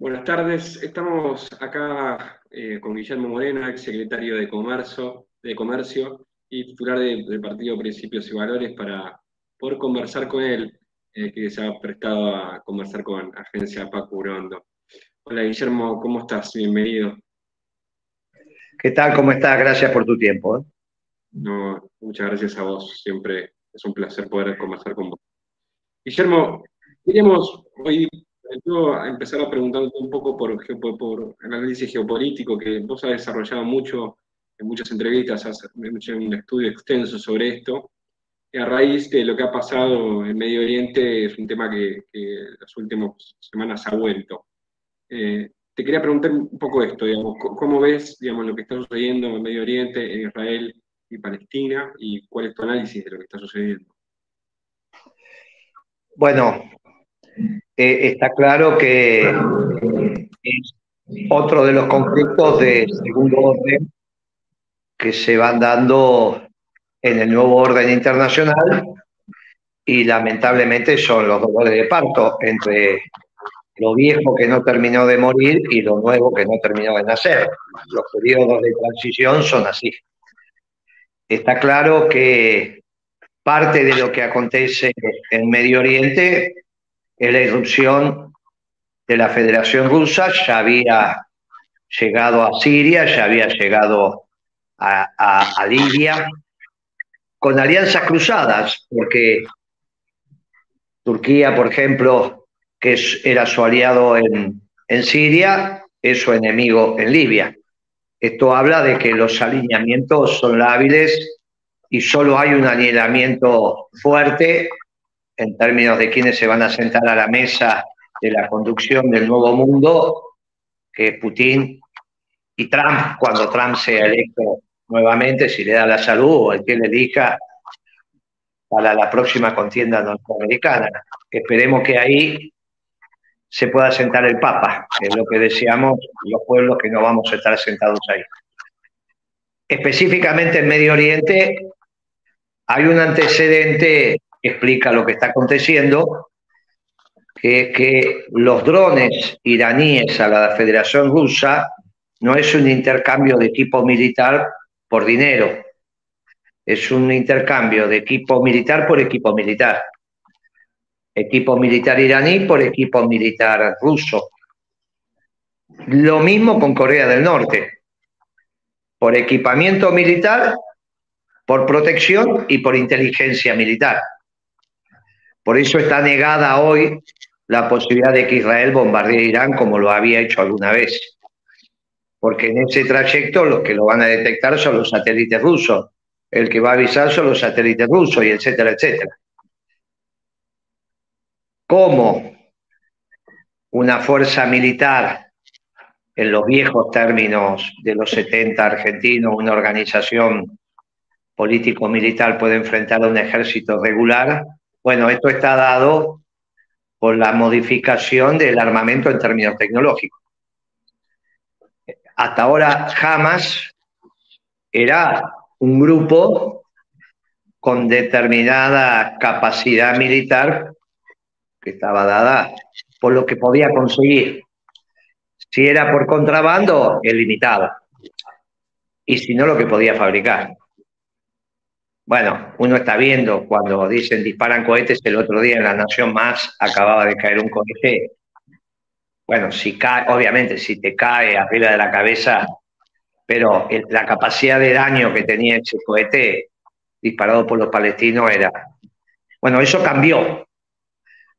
Buenas tardes, estamos acá eh, con Guillermo Moreno, ex secretario de Comercio, de Comercio y titular del Partido Principios y Valores para poder conversar con él, eh, que se ha prestado a conversar con Agencia Paco Urondo. Hola Guillermo, ¿cómo estás? Bienvenido. ¿Qué tal? ¿Cómo estás? Gracias por tu tiempo. ¿eh? No, muchas gracias a vos, siempre es un placer poder conversar con vos. Guillermo, queríamos hoy yo empezar a preguntarte un poco por, por, el análisis geopolítico que vos has desarrollado mucho en muchas entrevistas, has hecho un estudio extenso sobre esto. Y a raíz de lo que ha pasado en Medio Oriente, es un tema que, que las últimas semanas ha vuelto. Eh, te quería preguntar un poco esto, digamos, ¿cómo ves digamos, lo que está sucediendo en Medio Oriente, en Israel y Palestina, y cuál es tu análisis de lo que está sucediendo? Bueno, eh, está claro que es otro de los conflictos de segundo orden que se van dando en el nuevo orden internacional y lamentablemente son los dolores de parto entre lo viejo que no terminó de morir y lo nuevo que no terminó de nacer. Los periodos de transición son así. Está claro que parte de lo que acontece en Medio Oriente es la irrupción de la Federación Rusa, ya había llegado a Siria, ya había llegado a, Libia, con alianzas cruzadas, porque Turquía, por ejemplo, que era su aliado en, en Siria, es su enemigo en Libia. Esto habla de que los alineamientos son lábiles y solo hay un alineamiento fuerte en términos de quiénes se van a sentar a la mesa de la conducción del nuevo mundo, que Putin y Trump, cuando Trump sea electo nuevamente, si le da la salud o el que le diga para la próxima contienda norteamericana. Esperemos que ahí se pueda sentar el Papa, que es lo que deseamos los pueblos que no vamos a estar sentados ahí. Específicamente en Medio Oriente hay un antecedente explica lo que está aconteciendo, que, que los drones iraníes a la Federación Rusa no es un intercambio de equipo militar por dinero, es un intercambio de equipo militar por equipo militar. Equipo militar iraní por equipo militar ruso. Lo mismo con Corea del Norte. Por equipamiento militar, por protección y por inteligencia militar. Por eso está negada hoy la posibilidad de que Israel bombardee Irán como lo había hecho alguna vez. Porque en ese trayecto los que lo van a detectar son los satélites rusos. El que va a avisar son los satélites rusos y etcétera, etcétera. ¿Cómo una fuerza militar, en los viejos términos de los 70 argentinos, una organización político-militar puede enfrentar a un ejército regular? Bueno, esto está dado por la modificación del armamento en términos tecnológicos. Hasta ahora Hamas era un grupo con determinada capacidad militar que estaba dada por lo que podía conseguir. Si era por contrabando, es limitado. Y si no, lo que podía fabricar. Bueno, uno está viendo cuando dicen disparan cohetes, el otro día en La Nación Más acababa de caer un cohete. Bueno, si cae, obviamente, si te cae arriba de la cabeza, pero la capacidad de daño que tenía ese cohete disparado por los palestinos era. Bueno, eso cambió.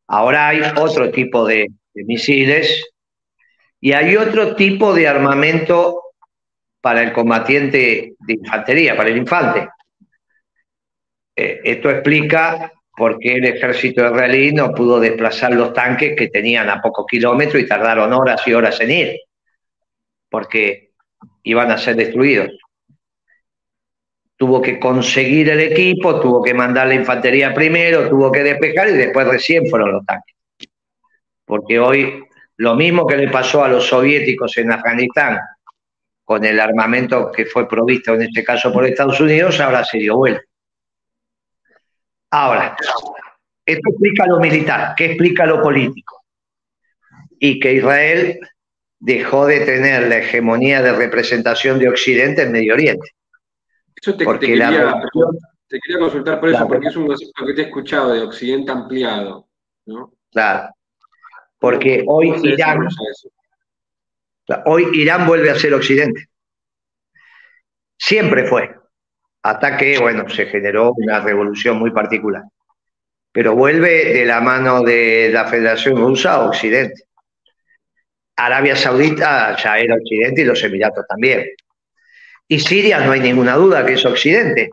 Ahora hay otro tipo de misiles y hay otro tipo de armamento para el combatiente de infantería, para el infante. Eh, esto explica por qué el ejército israelí no pudo desplazar los tanques que tenían a pocos kilómetros y tardaron horas y horas en ir, porque iban a ser destruidos. Tuvo que conseguir el equipo, tuvo que mandar la infantería primero, tuvo que despejar y después recién fueron los tanques. Porque hoy lo mismo que le pasó a los soviéticos en Afganistán con el armamento que fue provisto en este caso por Estados Unidos, ahora se dio vuelta. Ahora, esto explica lo militar, ¿qué explica lo político? y que Israel dejó de tener la hegemonía de representación de Occidente en Medio Oriente. Eso te, quería, consultar por eso, porque es un concepto que te he escuchado de Occidente ampliado, ¿no? Claro. Porque hoy Irán, hoy Irán vuelve a ser Occidente. Siempre fue. Hasta que, bueno, se generó una revolución muy particular. Pero vuelve de la mano de la Federación Rusa a Occidente. Arabia Saudita ya era Occidente y los Emiratos también. Y Siria no hay ninguna duda que es Occidente,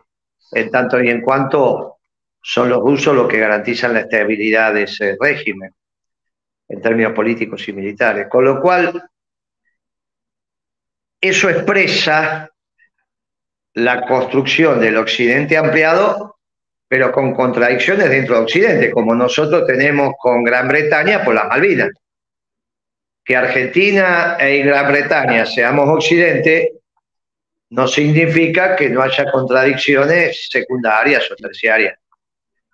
en tanto y en cuanto son los rusos los que garantizan la estabilidad de ese régimen en términos políticos y militares. Con lo cual, eso expresa la construcción del Occidente ampliado, pero con contradicciones dentro de Occidente, como nosotros tenemos con Gran Bretaña por las Malvinas. Que Argentina e Gran Bretaña seamos Occidente no significa que no haya contradicciones secundarias o terciarias.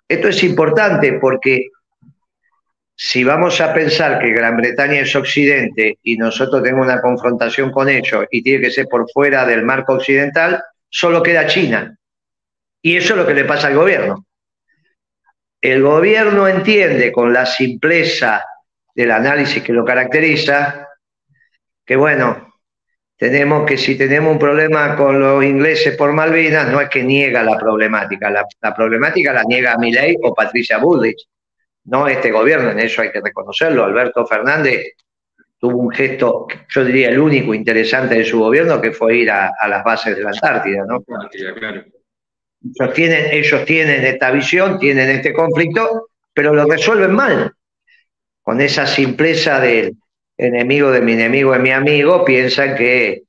Esto es importante porque si vamos a pensar que Gran Bretaña es occidente y nosotros tenemos una confrontación con ellos y tiene que ser por fuera del marco occidental, solo queda China. Y eso es lo que le pasa al gobierno. El gobierno entiende con la simpleza del análisis que lo caracteriza que, bueno, tenemos que si tenemos un problema con los ingleses por Malvinas, no es que niega la problemática, la, problemática la niega Milei o Patricia Bullrich no este gobierno, en eso hay que reconocerlo. Alberto Fernández tuvo un gesto, yo diría el único interesante de su gobierno, que fue ir a, las bases de la Antártida, ¿no? Ellos tienen, ellos tienen esta visión, tienen este conflicto, pero lo resuelven mal. Con esa simpleza del enemigo de mi enemigo es mi amigo, piensan que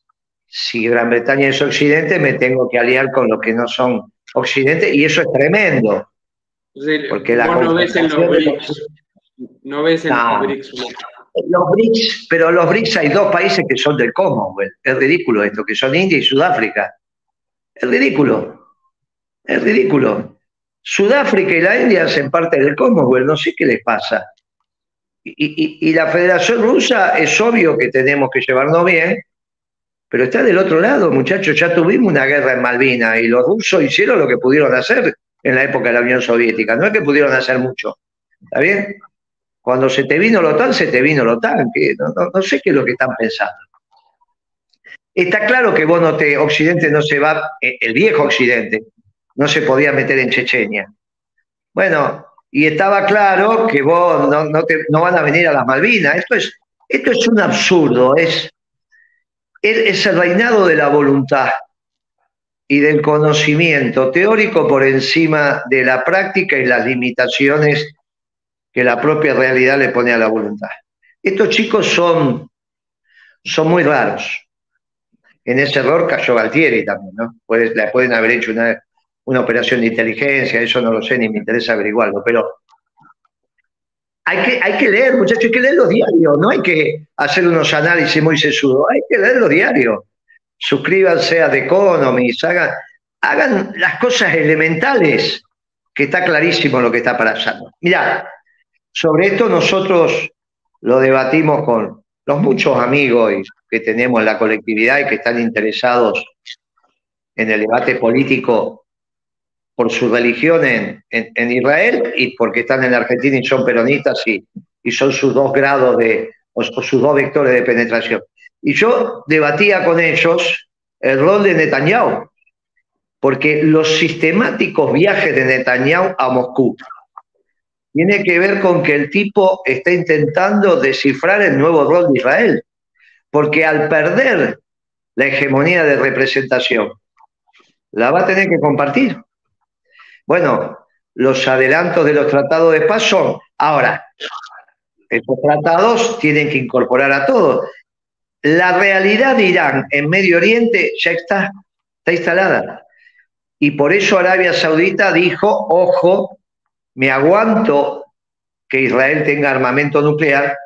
si Gran Bretaña es occidente, me tengo que aliar con los que no son occidente, y eso es tremendo. Porque la no ves en los BRICS. No ves en los BRICS. Los BRICS, pero los BRICS hay dos países que son del Commonwealth. Es ridículo esto, que son India y Sudáfrica. Es ridículo. Es ridículo. Sudáfrica y la India hacen parte del Commonwealth, no sé qué les pasa. Y, y, la Federación Rusa es obvio que tenemos que llevarnos bien, pero está del otro lado, muchachos. Ya tuvimos una guerra en Malvinas y los rusos hicieron lo que pudieron hacer en la época de la Unión Soviética. No es que pudieron hacer mucho. ¿Está bien? Cuando se te vino lo OTAN, se te vino lo OTAN. Que no, sé qué es lo que están pensando. Está claro que vos no te, Occidente no se va, eh, el viejo Occidente, no se podía meter en Chechenia. Bueno, y estaba claro que vos no, no, van a venir a las Malvinas. Esto es, esto es un absurdo, es, es el reinado de la voluntad y del conocimiento teórico por encima de la práctica y las limitaciones que la propia realidad le pone a la voluntad. Estos chicos son, son muy raros. En ese error cayó Galtieri también, ¿no? le pueden haber hecho una, una operación de inteligencia, eso no lo sé ni me interesa averiguarlo, pero hay que, hay que leer, muchachos, hay que leer los diarios, no hay que hacer unos análisis muy sesudos, hay que leer los diarios suscríbanse a The Economist, hagan, hagan las cosas elementales, que está clarísimo lo que está pasando. Mirá, sobre esto nosotros lo debatimos con los muchos amigos que tenemos en la colectividad y que están interesados en el debate político por su religión en, Israel y porque están en Argentina y son peronistas y, son sus dos grados de, o sus dos vectores de penetración. Y yo debatía con ellos el rol de Netanyahu, porque los sistemáticos viajes de Netanyahu a Moscú tiene que ver con que el tipo está intentando descifrar el nuevo rol de Israel, porque al perder la hegemonía de representación, la va a tener que compartir. Bueno, los adelantos de los tratados de paz son, ahora, estos tratados tienen que incorporar a todos. La realidad de Irán en Medio Oriente ya está, está instalada. Y por eso Arabia Saudita dijo, ojo, me aguanto que Israel tenga armamento nuclear,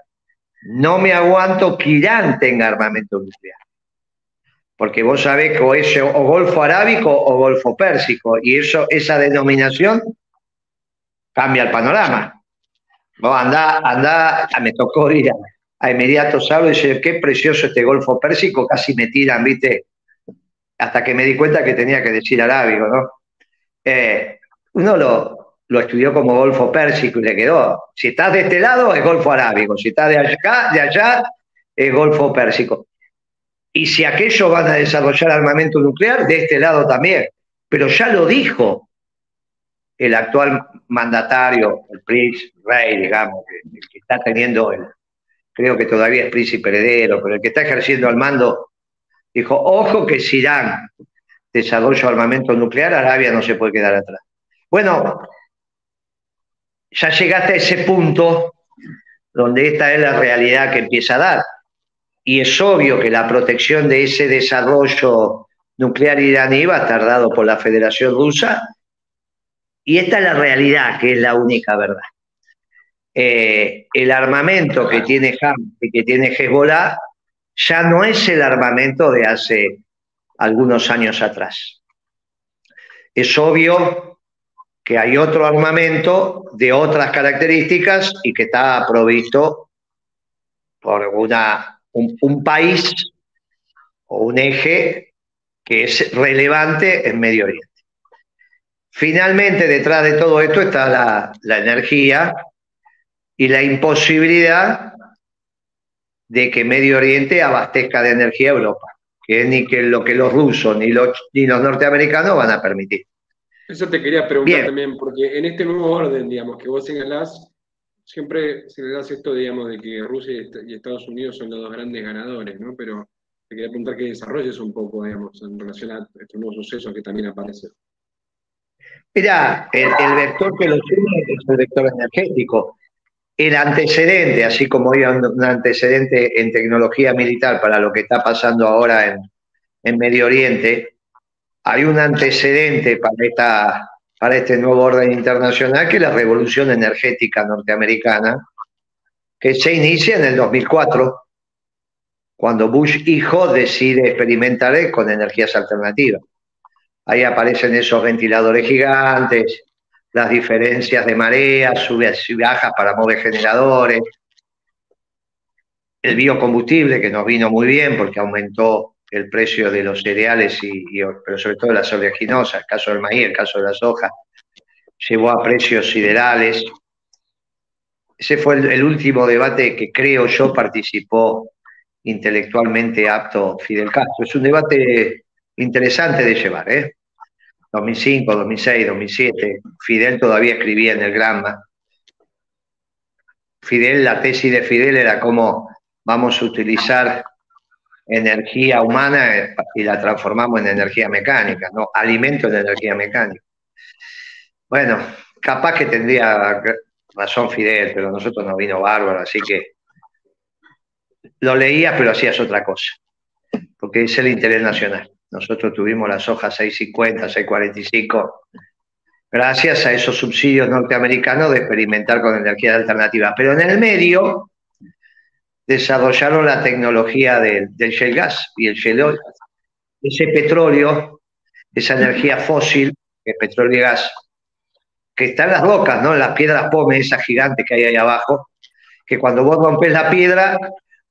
no me aguanto que Irán tenga armamento nuclear. Porque vos sabés que es o Golfo Arábico o Golfo Pérsico, y eso, esa denominación cambia el panorama. Vos andá, andá, me tocó ir a Emiratos Árabes y dice, qué precioso este Golfo Pérsico, casi me tiran, ¿viste? Hasta que me di cuenta que tenía que decir arábigo, ¿no? Eh, uno lo, lo estudió como Golfo Pérsico y le quedó. Si estás de este lado es Golfo Arábigo, si estás de acá, de allá es Golfo Pérsico. Y si aquellos van a desarrollar armamento nuclear, de este lado también. Pero ya lo dijo el actual mandatario, el príncipe, rey, digamos, el que está teniendo, creo que todavía es príncipe heredero, pero el que está ejerciendo al mando, dijo, ojo que si Irán desarrolla armamento nuclear, Arabia no se puede quedar atrás. Bueno, ya llegaste a ese punto donde esta es la realidad que empieza a dar. Y es obvio que la protección de ese desarrollo nuclear iraní va a estar dado por la Federación Rusa. Y esta es la realidad, que es la única verdad. Eh, el armamento que tiene Ham y que tiene Hezbollah ya no es el armamento de hace algunos años atrás. Es obvio que hay otro armamento de otras características y que está provisto por una, un, país o un eje que es relevante en Medio Oriente. Finalmente, detrás de todo esto está la, la energía y la imposibilidad de que Medio Oriente abastezca de energía a Europa, que es ni que lo que los rusos ni los, ni los norteamericanos van a permitir. Eso te quería preguntar también, porque en este nuevo orden, digamos, que vos señalás, siempre señalás esto, digamos, de que Rusia y Estados Unidos son los dos grandes ganadores, ¿no? Pero te quería preguntar que desarrolles un poco, digamos, en relación a estos nuevos sucesos que también aparecen. Mira, el, el vector que lo tiene es el vector energético. El antecedente, así como hay un antecedente en tecnología militar para lo que está pasando ahora en, en Medio Oriente, hay un antecedente para, esta, para este nuevo orden internacional que es la revolución energética norteamericana, que se inicia en el 2004, cuando Bush hijo decide experimentar con energías alternativas. Ahí aparecen esos ventiladores gigantes, las diferencias de marea, subidas y bajas para mover generadores, el biocombustible que nos vino muy bien porque aumentó el precio de los cereales, y, pero sobre todo las oleaginosas, el caso del maíz, el caso de la soja, llevó a precios siderales. Ese fue el, último debate que creo yo participó intelectualmente apto Fidel Castro. Es un debate interesante de llevar, ¿eh? 2005, 2006, 2007, Fidel todavía escribía en el Granma. Fidel, la tesis de Fidel era cómo vamos a utilizar energía humana y la transformamos en energía mecánica, ¿no? Alimento en energía mecánica. Bueno, capaz que tendría razón Fidel, pero nosotros nos vino bárbaro, así que lo leías, pero hacías otra cosa, porque es el interés nacional. Nosotros tuvimos las hojas 650, 645, gracias a esos subsidios norteamericanos de experimentar con energías alternativas. Pero en el medio, desarrollaron la tecnología del, shale gas y el shale oil. Ese petróleo, esa energía fósil, el petróleo y gas, que está en las rocas, ¿no? En las piedras pómez, esas gigantes que hay ahí abajo, que cuando vos rompes la piedra,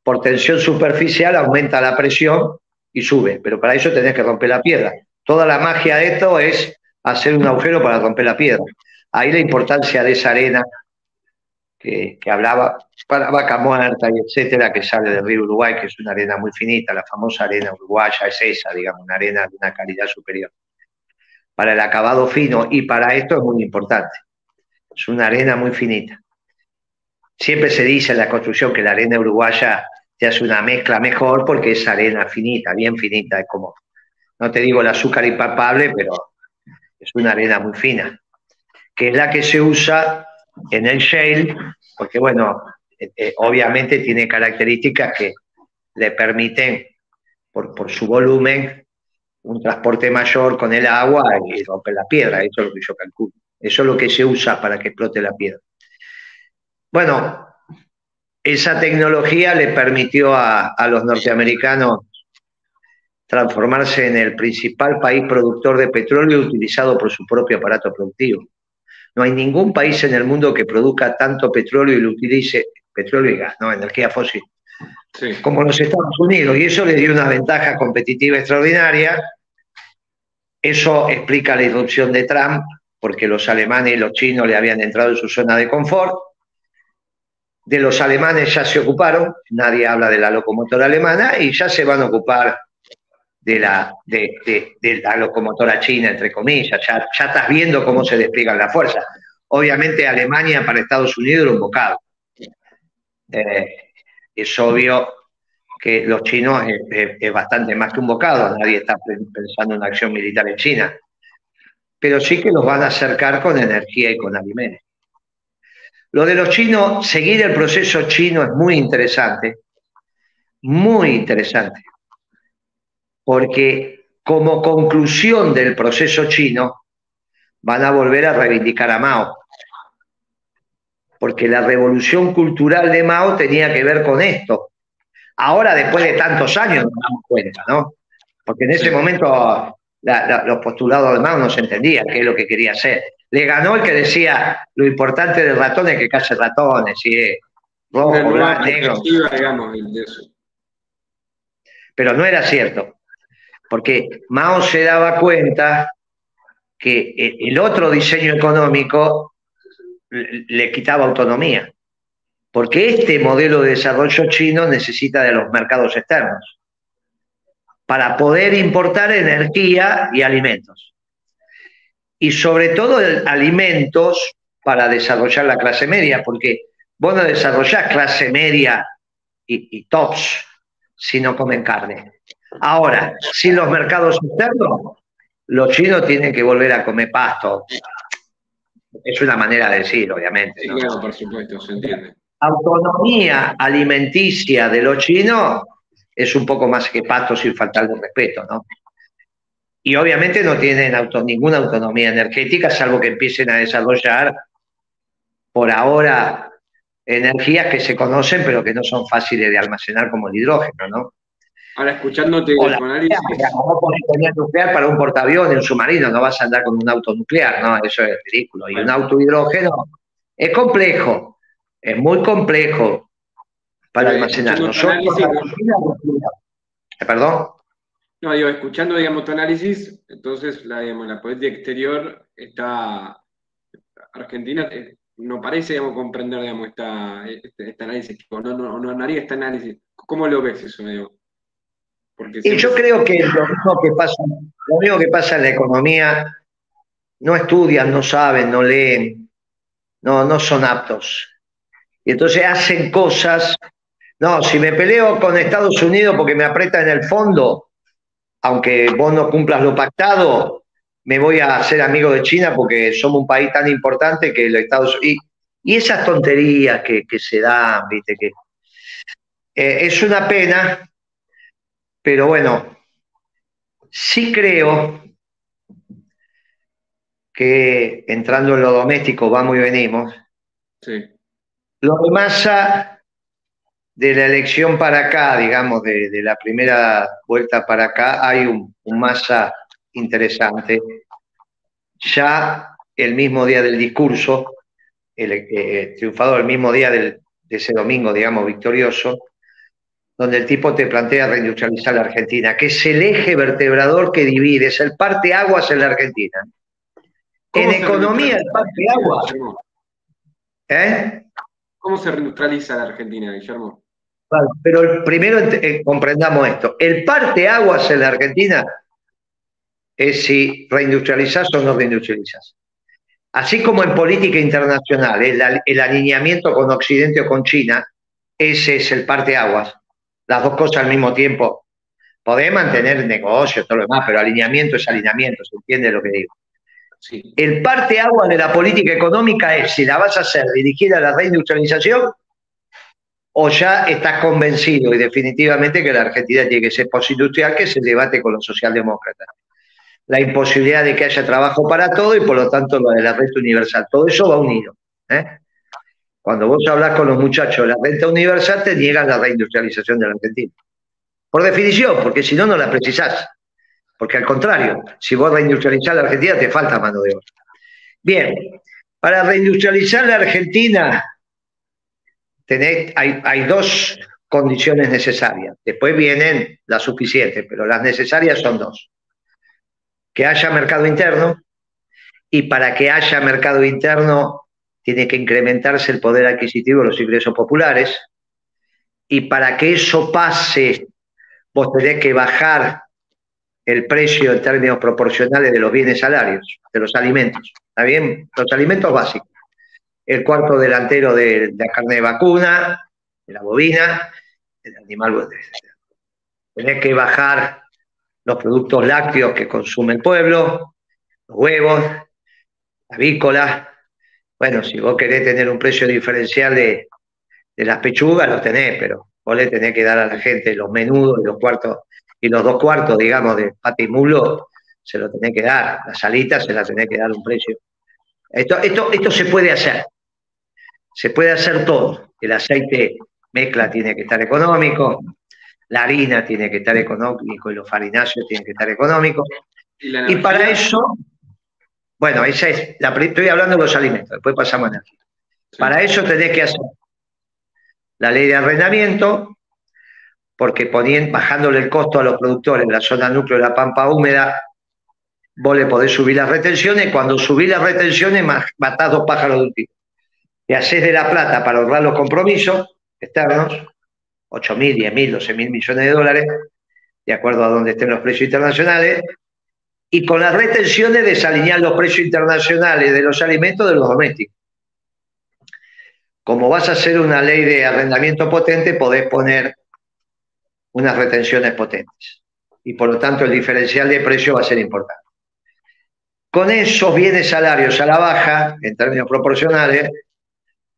por tensión superficial aumenta la presión y sube, pero para eso tenés que romper la piedra. Toda la magia de esto es hacer un agujero para romper la piedra. Ahí la importancia de esa arena que, hablaba para vaca muerta y etcétera, que sale del río Uruguay, que es una arena muy finita, la famosa arena uruguaya es esa, digamos, una arena de una calidad superior. Para el acabado fino y para esto es muy importante. Es una arena muy finita. Siempre se dice en la construcción que la arena uruguaya te hace una mezcla mejor porque es arena finita, bien finita, es como, no te digo el azúcar impalpable, pero es una arena muy fina, que es la que se usa en el shale, porque bueno, eh, eh, obviamente tiene características que le permiten, por, su volumen, un transporte mayor con el agua y romper la piedra, eso es lo que yo calculo. Eso es lo que se usa para que explote la piedra. Bueno, esa tecnología le permitió a los norteamericanos transformarse en el principal país productor de petróleo utilizado por su propio aparato productivo. No hay ningún país en el mundo que produzca tanto petróleo y lo utilice, petróleo y gas, no, energía fósil, como los Estados Unidos, y eso le dio una ventaja competitiva extraordinaria. Eso explica la irrupción de Trump, porque los alemanes y los chinos le habían entrado en su zona de confort. De los alemanes ya se ocuparon, nadie habla de la locomotora alemana, y ya se van a ocupar de la, de, la locomotora china, entre comillas. Ya, ya estás viendo cómo se despliegan las fuerzas. Obviamente Alemania para Estados Unidos era un bocado. Eh, es obvio que los chinos es, bastante más que un bocado, nadie está pensando en una acción militar en China, pero sí que los van a acercar con energía y con alimentos. Lo de los chinos, seguir el proceso chino es muy interesante, muy interesante, porque como conclusión del proceso chino van a volver a reivindicar a Mao porque la revolución cultural de Mao tenía que ver con esto. Ahora, después de tantos años, nos damos cuenta, ¿no? Porque en ese momento los postulados de Mao no se entendían qué es lo que quería hacer. Le ganó el que decía lo importante del ratón es que case ratones, y es rojo, blanco, negro. Pero no era cierto, porque Mao se daba cuenta que el otro diseño económico le quitaba autonomía, porque este modelo de desarrollo chino necesita de los mercados externos para poder importar energía y alimentos. Y sobre todo alimentos para desarrollar la clase media, porque vos no desarrollás clase media y, y tops si no comen carne. Ahora, sin los mercados externos, los chinos tienen que volver a comer pasto, es una manera de decir, obviamente. Sí, claro, por supuesto, se entiende. Autonomía alimenticia de los chinos es un poco más que pato sin faltar de respeto, ¿no? Y obviamente no tienen ninguna autonomía energética, salvo que empiecen a desarrollar por ahora energías que se conocen, pero que no son fáciles de almacenar como el hidrógeno, ¿no? Ahora, escuchándote el análisis. No poner nuclear para un portaaviones, un submarino, no vas a andar con un auto nuclear, ¿no? Eso es ridículo. Y un auto hidrógeno es complejo, es muy complejo para almacenar. ¿Perdón? No, digo, escuchando, digamos, tu análisis, entonces la, digamos, la política exterior está. Argentina eh, no parece, digamos, comprender, digamos, esta, este, este análisis, no, no, no, haría este análisis. ¿Cómo lo ves eso, Y yo creo que lo único que pasa, lo único que pasa en la economía, no estudian, no saben, no leen, no, no son aptos. Y entonces hacen cosas. No, si me peleo con Estados Unidos porque me aprieta en el fondo, aunque vos no cumplas lo pactado, me voy a hacer amigo de China porque somos un país tan importante que los Estados Unidos. Y, esas tonterías que, se dan, viste, que eh, es una pena pero bueno, sí creo que entrando en lo doméstico vamos y venimos. Sí. Lo de Massa, de la elección para acá, digamos, de, la primera vuelta para acá, hay un, masa interesante. Ya el mismo día del discurso, el, eh, triunfador el mismo día de ese domingo, digamos, victorioso, donde el tipo te plantea reindustrializar la Argentina, que es el eje vertebrador que divide, es el parte aguas en la Argentina. En economía, el parte aguas. ¿Eh? ¿Cómo se reindustrializa la Argentina, Guillermo? pero primero eh, comprendamos esto. El parte aguas en la Argentina es si reindustrializas o no reindustrializas. Así como en política internacional, el, el alineamiento con Occidente o con China, ese es el parte aguas las dos cosas al mismo tiempo. Podés mantener negocio, todo lo demás, pero alineamiento es alineamiento, ¿se entiende lo que digo? El parte agua de la política económica es si la vas a hacer dirigida a la reindustrialización o ya estás convencido y definitivamente que la Argentina tiene que ser postindustrial, que se debate con los socialdemócratas. La imposibilidad de que haya trabajo para todo y por lo tanto lo de la renta universal. Todo eso va unido. ¿eh? Cuando vos hablas con los muchachos de la renta universal, te niegan la reindustrialización de la Argentina. Por definición, porque si no, no la precisás. Porque al contrario, si vos reindustrializás la Argentina, te falta mano de obra. Bien, para reindustrializar la Argentina, hay, dos, condiciones necesarias. Después vienen las suficientes, pero las necesarias son dos. Que haya mercado interno y para que haya mercado interno tiene que incrementarse el poder adquisitivo de los ingresos populares y para que eso pase vos tenés que bajar el precio en términos proporcionales de los bienes salarios, de los alimentos. ¿Está bien? Los alimentos básicos. El cuarto delantero de, la carne de vacuna, de la bovina, del animal. Tenés que bajar los productos lácteos que consume el pueblo, los huevos, avícolas. Bueno, si vos querés tener un precio diferencial de, de las pechugas, los tenés, pero vos le tenés que dar a la gente los menudos y los cuartos y los dos cuartos, digamos, de pata y mulo, se lo tenés que dar. Las salitas se las tenés que dar un precio. Esto, esto, esto se puede hacer. Se puede hacer todo. El aceite mezcla tiene que estar económico, la harina tiene que estar económico y los farináceos tienen que estar económicos. Y, para eso, bueno, esa es, la, estoy hablando de los alimentos, después pasamos a energía. Para eso tenés que hacer la ley de arrendamiento, porque bajándole el costo a los productores en la zona núcleo de la pampa húmeda, vos le podés subir las retenciones, cuando subís las retenciones matás dos pájaros de un tiro. Y haces de la plata para ahorrar los compromisos externos, 8 mil, 10 mil, 12 mil millones de dólares, de acuerdo a donde estén los precios internacionales, y con las retenciones desalinear los precios internacionales de los alimentos de los domésticos. Como vas a hacer una ley de arrendamiento potente, podés poner unas retenciones potentes. Y por lo tanto el diferencial de precio va a ser importante. Con esos bienes salarios a la baja, en términos proporcionales,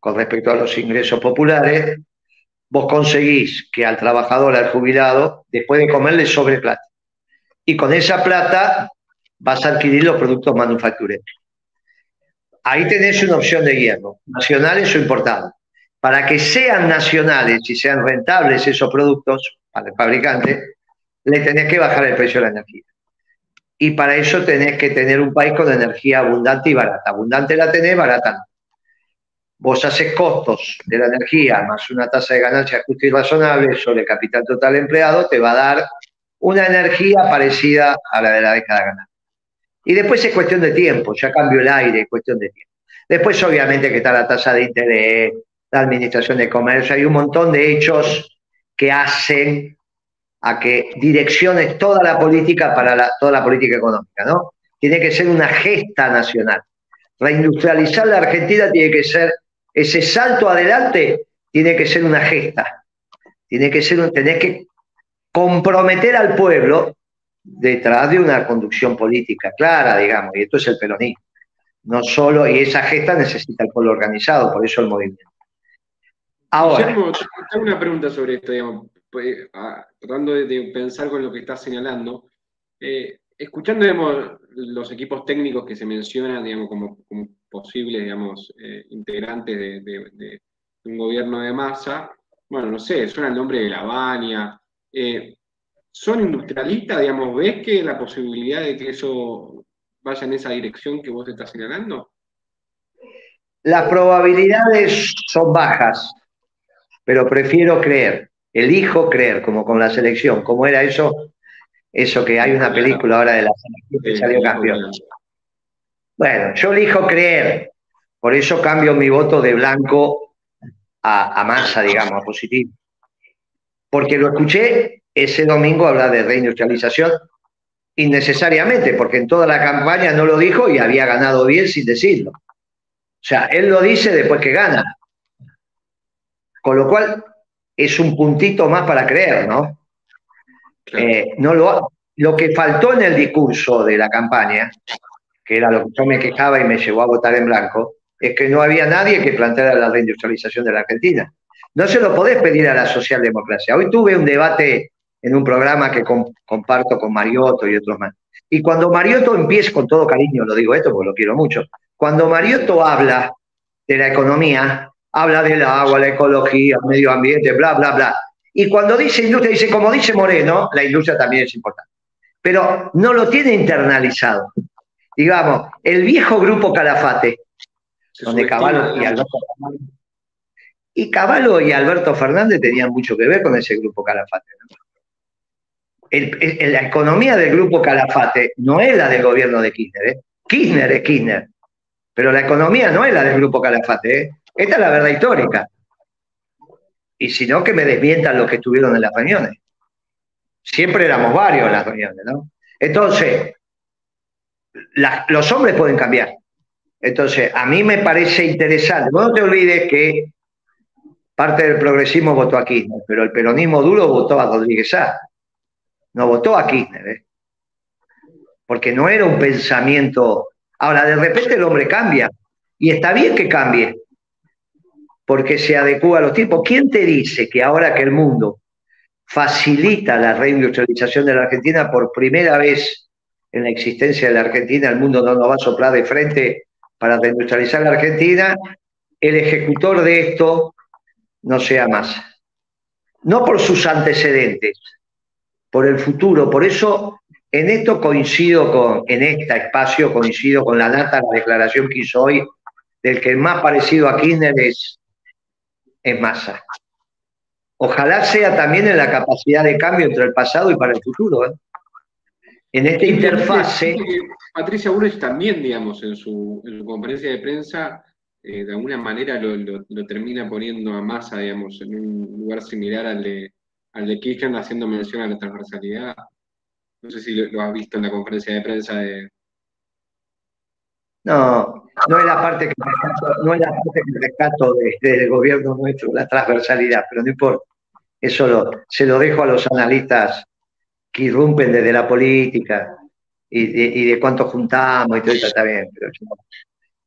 con respecto a los ingresos populares, vos conseguís que al trabajador, al jubilado, después de comerle sobre plata. Y con esa plata vas a adquirir los productos manufactureros. Ahí tenés una opción de hierro, nacionales o importados. Para que sean nacionales y sean rentables esos productos, para el fabricante, le tenés que bajar el precio de la energía. Y para eso tenés que tener un país con energía abundante y barata. Abundante la tenés, barata no. Vos haces costos de la energía más una tasa de ganancia justa y razonable sobre capital total empleado, te va a dar una energía parecida a la de la década ganada. Y después es cuestión de tiempo, ya cambió el aire, es cuestión de tiempo. Después obviamente que está la tasa de interés, la administración de comercio, hay un montón de hechos que hacen a que direcciones toda la política para toda la política económica, ¿no? Tiene que ser una gesta nacional. Reindustrializar la Argentina tiene que ser, ese salto adelante tiene que ser una gesta. Tiene que ser, tenés que comprometer al pueblo detrás de una conducción política clara, digamos, y esto es el peronismo. No solo, y esa gesta necesita el pueblo organizado, por eso el movimiento. Ahora. tengo una pregunta sobre esto, digamos, pues, tratando de, pensar con lo que estás señalando. Eh, escuchando, digamos, los equipos técnicos que se mencionan, digamos, como, posibles, digamos, eh, integrantes de, un gobierno de masa, bueno, no sé, suena el nombre de La Eh, ¿Son industrialistas, digamos? ¿Ves que la posibilidad de que eso vaya en esa dirección que vos estás señalando? Las probabilidades son bajas pero prefiero creer, elijo creer, como con la selección, como era eso, eso que hay una película ahora de la selección que salió campeón. Bueno, yo elijo creer, por eso cambio mi voto de blanco a, masa, digamos, a positivo. Porque lo escuché ese domingo hablar de reindustrialización innecesariamente, porque en toda la campaña no lo dijo y había ganado bien sin decirlo. O sea, él lo dice después que gana. Con lo cual es un puntito más para creer, ¿no? Eh, no lo, lo que faltó en el discurso de la campaña, que era lo que yo me quejaba y me llevó a votar en blanco, es que no había nadie que planteara la reindustrialización de la Argentina. No se lo podés pedir a la socialdemocracia. Hoy tuve un debate en un programa que comparto con Mariotto y otros más. Y cuando Mariotto empieza, con todo cariño lo digo esto porque lo quiero mucho, cuando Mariotto habla de la economía, habla del agua, la ecología, el medio ambiente, bla, bla, bla. Y cuando dice industria, dice, como dice Moreno, la industria también es importante. Pero no lo tiene internalizado. Digamos, el viejo grupo Calafate, donde Caballo y Alberto Y Caballo y Alberto Fernández tenían mucho que ver con ese grupo Calafate. La economía del grupo Calafate no es la del gobierno de Kirchner. ¿eh? Kirchner es Kirchner. Pero la economía no es la del grupo Calafate. ¿eh? Esta es la verdad histórica. Y si no, que me desmientan los que estuvieron en las reuniones. Siempre éramos varios en las reuniones, ¿no? Entonces, los hombres pueden cambiar. Entonces, a mí me parece interesante. no te olvides que parte del progresismo votó a Kirchner, pero el peronismo duro votó a Rodríguez Sá. No votó a Kirchner, ¿eh? porque no era un pensamiento. Ahora, de repente el hombre cambia, y está bien que cambie, porque se adecua a los tiempos. ¿Quién te dice que ahora que el mundo facilita la reindustrialización de la Argentina por primera vez en la existencia de la Argentina, el mundo no nos va a soplar de frente para reindustrializar la Argentina, el ejecutor de esto no sea más. No por sus antecedentes, por el futuro. Por eso, en esto coincido con, en este espacio coincido con la nata, la declaración que hizo hoy, del que más parecido a Kirchner es, es Massa. Ojalá sea también en la capacidad de cambio entre el pasado y para el futuro. ¿eh? En esta interfase. Patricia Bullrich también, digamos, en su, conferencia de prensa, eh, de alguna manera lo, termina poniendo a masa, digamos, en un lugar similar al de, al de Kirchner, haciendo mención a la transversalidad. No sé si lo, has visto en la conferencia de prensa de. No, no es la parte que rescato, no es la parte que rescato del gobierno nuestro, la transversalidad, pero no importa. Eso se lo dejo a los analistas que irrumpen desde la política y de, cuánto juntamos y todo eso está bien, pero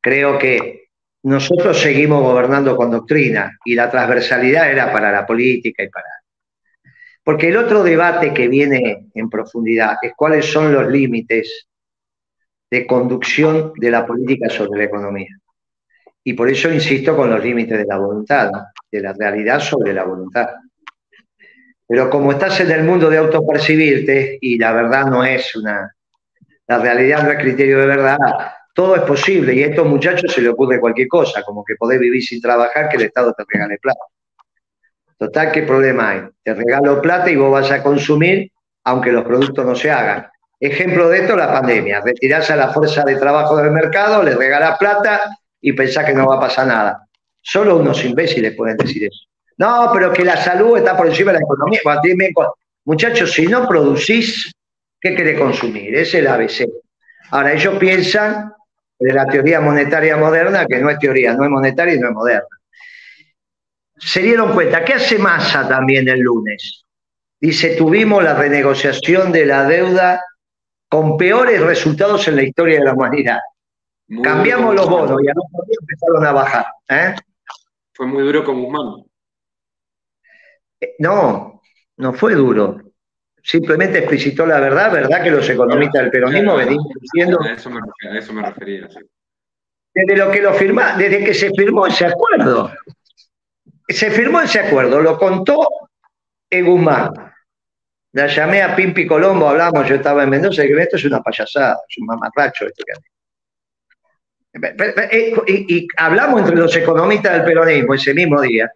creo que nosotros seguimos gobernando con doctrina y la transversalidad era para la política y para... Porque el otro debate que viene en profundidad es cuáles son los límites de conducción de la política sobre la economía. Y por eso insisto con los límites de la voluntad, de la realidad sobre la voluntad. Pero como estás en el mundo de autopercibirte, y la verdad no es una, la realidad no es criterio de verdad, todo es posible y a estos muchachos se le ocurre cualquier cosa, como que podés vivir sin trabajar, que el Estado te regale plata. Total, ¿qué problema hay? Te regalo plata y vos vas a consumir aunque los productos no se hagan. Ejemplo de esto, la pandemia. Retirás a la fuerza de trabajo del mercado, le regalás plata y pensás que no va a pasar nada. Solo unos imbéciles pueden decir eso. No, pero que la salud está por encima de la economía. Muchachos, si no producís, ¿qué querés consumir? Es el ABC. Ahora, ellos piensan de la teoría monetaria moderna, que no es teoría, no es monetaria y no es moderna. Se dieron cuenta, ¿qué hace Massa también el lunes? Dice, tuvimos la renegociación de la deuda con peores resultados en la historia de la humanidad. Cambiamos los bonos y a los días empezaron a bajar. ¿eh? Fue muy duro con Guzmán. Eh, no, no fue duro. Simplemente explicitó la verdad, verdad que los economistas del peronismo venían diciendo. A eso me, refería, Desde lo que lo firma, desde que se firmó ese acuerdo. Se firmó ese acuerdo, lo contó en Guzmán. La llamé a Pimpi Colombo, hablamos, yo estaba en Mendoza, y que esto es una payasada, es un mamarracho esto que eh, y, y, hablamos entre los economistas del peronismo ese mismo día,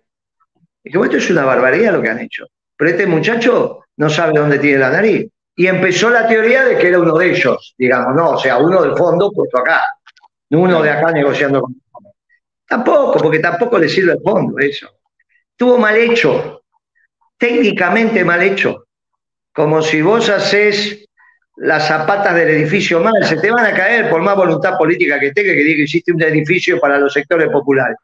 y esto es una barbaridad lo que han hecho. Pero este muchacho no sabe dónde tiene la nariz. Y empezó la teoría de que era uno de ellos, digamos, no, o sea, uno del fondo puesto acá, no uno de acá negociando con Tampoco, porque tampoco le sirve el fondo eso. Estuvo mal hecho, técnicamente mal hecho. Como si vos haces las zapatas del edificio mal, se te van a caer por más voluntad política que tenga que diga que hiciste un edificio para los sectores populares.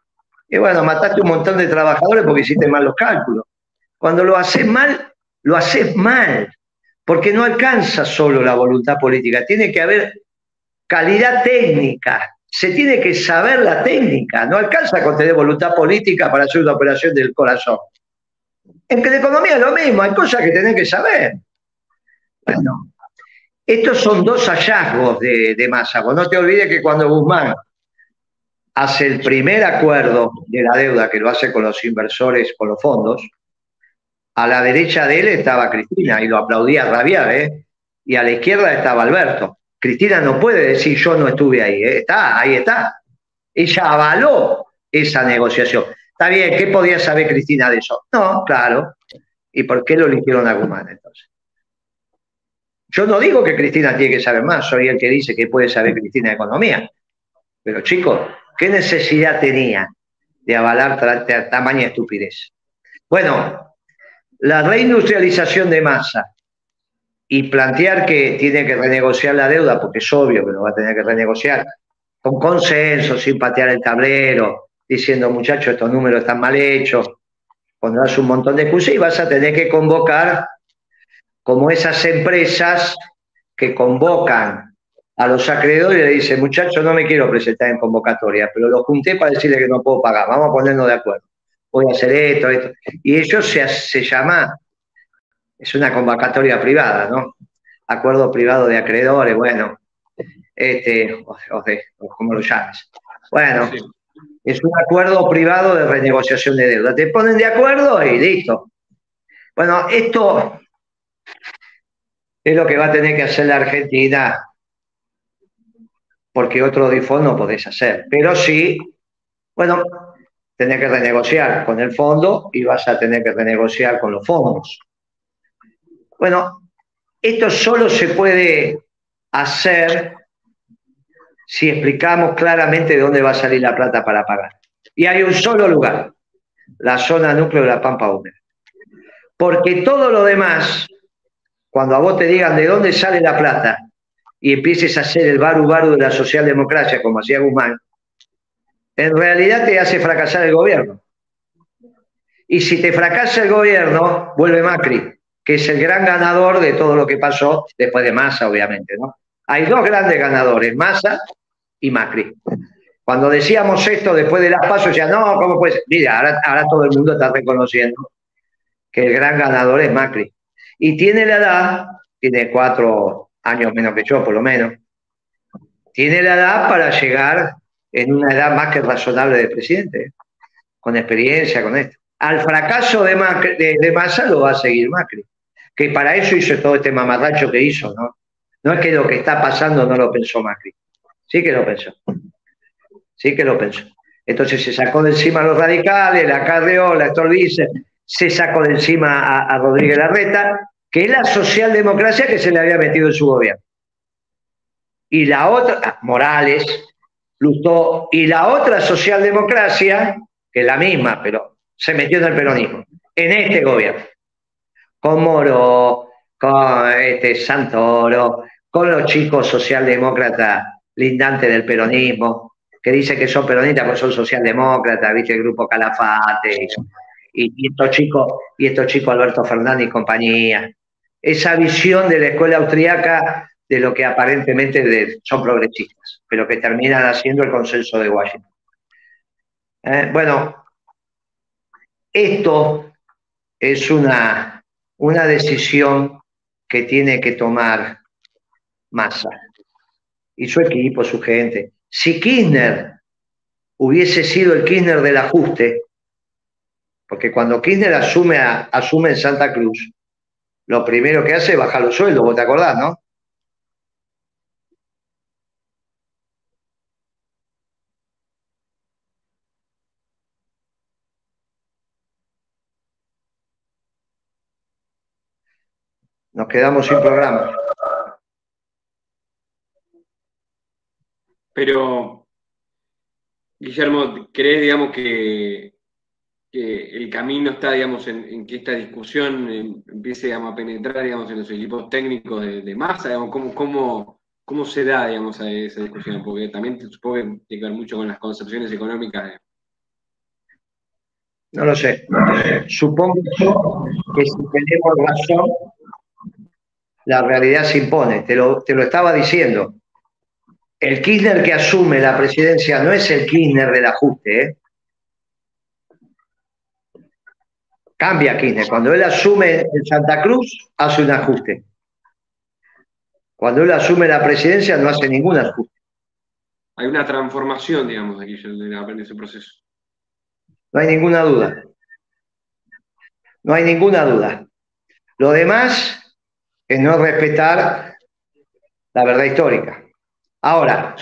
Y bueno, mataste un montón de trabajadores porque hiciste mal los cálculos. Cuando lo haces mal, lo haces mal, porque no alcanza solo la voluntad política, tiene que haber calidad técnica, se tiene que saber la técnica, no alcanza con tener voluntad política para hacer una operación del corazón. En que economía es lo mismo, hay cosas que tenés que saber. Bueno, estos son dos hallazgos de, de Massa. no te olvides que cuando Guzmán hace el primer acuerdo de la deuda, que lo hace con los inversores, con los fondos, a la derecha de él estaba Cristina y lo aplaudía rabiar, ¿eh? Y a la izquierda estaba Alberto. Cristina no puede decir yo no estuve ahí, ¿eh? está, ahí está. Ella avaló esa negociación. Está bien, ¿qué podía saber Cristina de eso? No, claro. ¿Y por qué lo eligieron a Guzmán entonces? Yo no digo que Cristina tiene que saber más, soy el que dice que puede saber Cristina de economía. Pero chicos, ¿qué necesidad tenía de avalar tamaña estupidez? Bueno, la reindustrialización de masa y plantear que tiene que renegociar la deuda, porque es obvio que lo va a tener que renegociar, con consenso, sin patear el tablero, diciendo, muchachos, estos números están mal hechos, pondrás un montón de excusas y vas a tener que convocar como esas empresas que convocan a los acreedores y le dicen, muchachos, no me quiero presentar en convocatoria, pero lo junté para decirle que no puedo pagar, vamos a ponernos de acuerdo, voy a hacer esto, esto. Y eso se, se llama, es una convocatoria privada, ¿no? Acuerdo privado de acreedores, bueno, este, o, de, como lo llames. Bueno, es un acuerdo privado de renegociación de deuda. Te ponen de acuerdo y listo. Bueno, esto es lo que va a tener que hacer la Argentina, porque otro default no podés hacer. Pero sí, bueno, tenés que renegociar con el fondo y vas a tener que renegociar con los fondos. Bueno, esto solo se puede hacer si explicamos claramente de dónde va a salir la plata para pagar. Y hay un solo lugar, la zona núcleo de la Pampa Húmeda. Porque todo lo demás cuando a vos te digan de dónde sale la plata y empieces a hacer el baru baru de la socialdemocracia, como hacía Guzmán, en realidad te hace fracasar el gobierno. Y si te fracasa el gobierno, vuelve Macri, que es el gran ganador de todo lo que pasó después de Massa, obviamente. ¿no? Hay dos grandes ganadores, Massa y Macri. Cuando decíamos esto después de las pasos, ya no, ¿cómo puede ser? Mira, ahora, ahora todo el mundo está reconociendo que el gran ganador es Macri. Y tiene la edad, tiene cuatro años menos que yo, por lo menos, tiene la edad para llegar en una edad más que razonable de presidente, con experiencia, con esto. Al fracaso de, de, Massa lo va a seguir Macri, que para eso hizo todo este mamarracho que hizo, ¿no? No es que lo que está pasando no lo pensó Macri, sí que lo pensó, sí que lo pensó. Entonces se sacó de encima a los radicales, la carreó, la Stolbizer, se sacó de encima a, Rodríguez Larreta, que es la socialdemocracia que se le había metido en su gobierno. Y la otra, ah, Morales, Lutó, y la otra socialdemocracia, que es la misma, pero se metió en el peronismo, en este gobierno, con Moro, con este Santoro, con los chicos socialdemócratas lindantes del peronismo, que dicen que son peronistas, porque son socialdemócratas, viste el grupo Calafate, y, estos chicos, y estos chicos Alberto Fernández y compañía. Esa visión de la escuela austriaca de lo que aparentemente son progresistas, pero que terminan haciendo el consenso de Washington. Eh, bueno, esto es una, una decisión que tiene que tomar Massa y su equipo, su gente. Si Kirchner hubiese sido el Kirchner del ajuste, porque cuando Kirchner asume, asume en Santa Cruz, lo primero que hace es bajar los sueldos, vos te acordás, ¿no? Nos quedamos sin programa. Pero, Guillermo, ¿crees, digamos, que el camino está, digamos, en, que esta discusión em, empiece a penetrar, digamos, en los equipos técnicos de, masa, digamos, cómo, cómo, cómo se da, digamos, a esa discusión, porque también supongo que tiene que ver mucho con las concepciones económicas. No lo sé. Supongo que si tenemos razón, la realidad se impone. Te lo, te lo estaba diciendo. El Kirchner que asume la presidencia no es el Kirchner del ajuste, ¿eh? Cambia Kirchner. Cuando él asume en Santa Cruz, hace un ajuste. Cuando él asume la presidencia, no hace ningún ajuste. Hay una transformación, digamos, aquí en ese proceso. No hay ninguna duda. No hay ninguna duda. Lo demás es no respetar la verdad histórica. Ahora,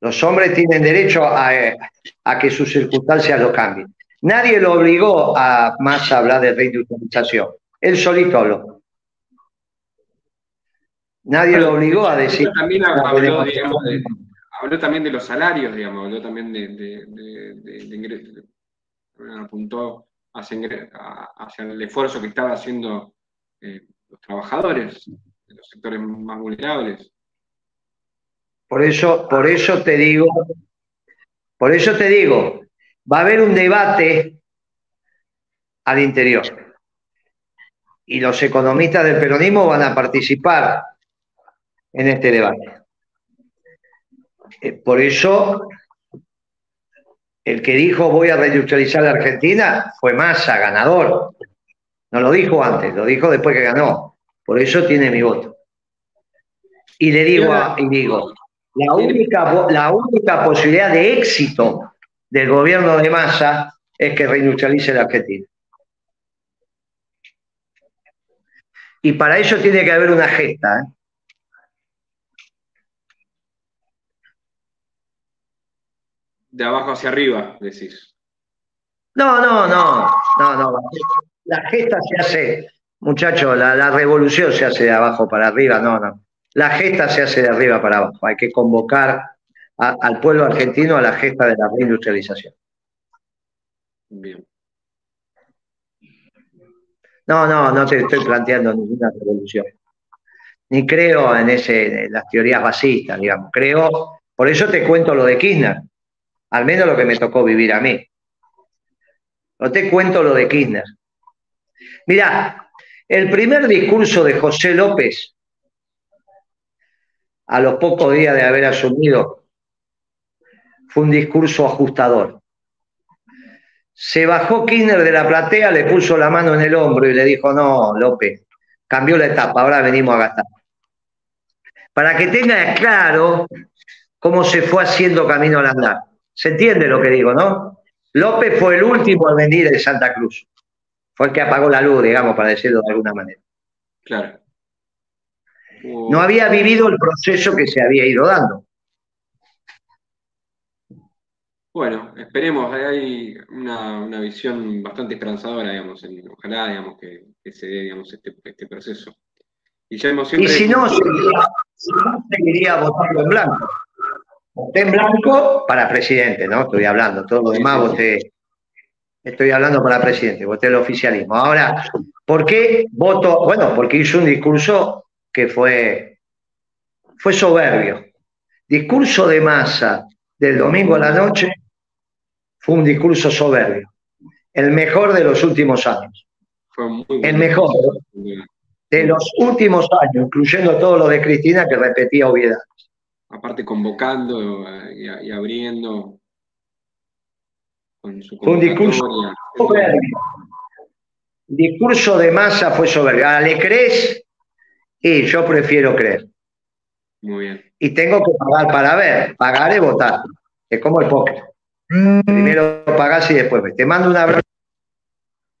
los hombres tienen derecho a, a que sus circunstancias lo cambien. Nadie lo obligó a más hablar de reindustrialización. Él solito habló. Nadie lo obligó a decir. También habló, digamos, de, habló también de los salarios, digamos, habló también de, de, ingresos. Apuntó hacia, el esfuerzo que estaban haciendo eh, los trabajadores de los sectores más vulnerables. Por eso, por eso te digo, por eso te digo, va a haber un debate al interior. Y los economistas del peronismo van a participar en este debate. Eh, por eso, el que dijo voy a reindustrializar la Argentina fue Massa, ganador. No lo dijo antes, lo dijo después que ganó. Por eso tiene mi voto. Y le digo, y digo, la única, la única posibilidad de éxito del gobierno de Massa es que reindustrialice la Argentina. Y para eso tiene que haber una gesta. ¿eh? de abajo hacia arriba, decís. No, no, no, no, no. La gesta se hace, muchachos, la, revolución se hace de abajo para arriba, no, no. La gesta se hace de arriba para abajo. Hay que convocar al pueblo argentino a la gesta de la reindustrialización. Bien. No, no, no te estoy planteando ninguna revolución. Ni creo en, ese, en las teorías basistas, digamos. Creo, por eso te cuento lo de Kirchner al menos lo que me tocó vivir a mí. No te cuento lo de Kirchner. Mira, el primer discurso de José López, a los pocos días de haber asumido, fue un discurso ajustador. Se bajó Kirchner de la platea, le puso la mano en el hombro y le dijo, no, López, cambió la etapa, ahora venimos a gastar. Para que tenga claro cómo se fue haciendo camino al andar. ¿Se entiende lo que digo, no? López fue el último al venir de Santa Cruz. Fue el que apagó la luz, digamos, para decirlo de alguna manera. Claro. No había vivido el proceso que se había ido dando. Bueno, esperemos, hay una, visión bastante esperanzadora, digamos, ojalá, digamos, que, se dé, digamos, este, este proceso. Ya y si no, seguiría, si no, seguiría votando en blanco. Voté en blanco para presidente, ¿no? Estoy hablando, todo lo demás voté. Estoy hablando para presidente, voté el oficialismo. Ahora, ¿por qué voto? Bueno, porque hizo un discurso que fue, fue soberbio. Discurso de masa del domingo a la noche fue un discurso soberbio. El mejor de los últimos años. el mejor de los últimos años, incluyendo todo lo de Cristina que repetía obviedad aparte convocando y, abriendo con su Fue un discurso soberbio. discurso de masa fue soberbio. ¿Le crees? Y yo prefiero creer. Muy bien. Y tengo que pagar para ver. Pagar y votar. Es como el póker. Primero pagás y después ves. Te mando un abrazo.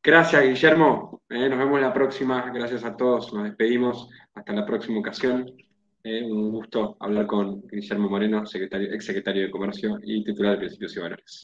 Gracias, Guillermo. Eh, nos vemos la próxima. Gracias a todos. Nos despedimos. Hasta la próxima ocasión. Eh, un gusto hablar con Guillermo Moreno, secretario, ex secretario de Comercio y titular de Principios y Valores.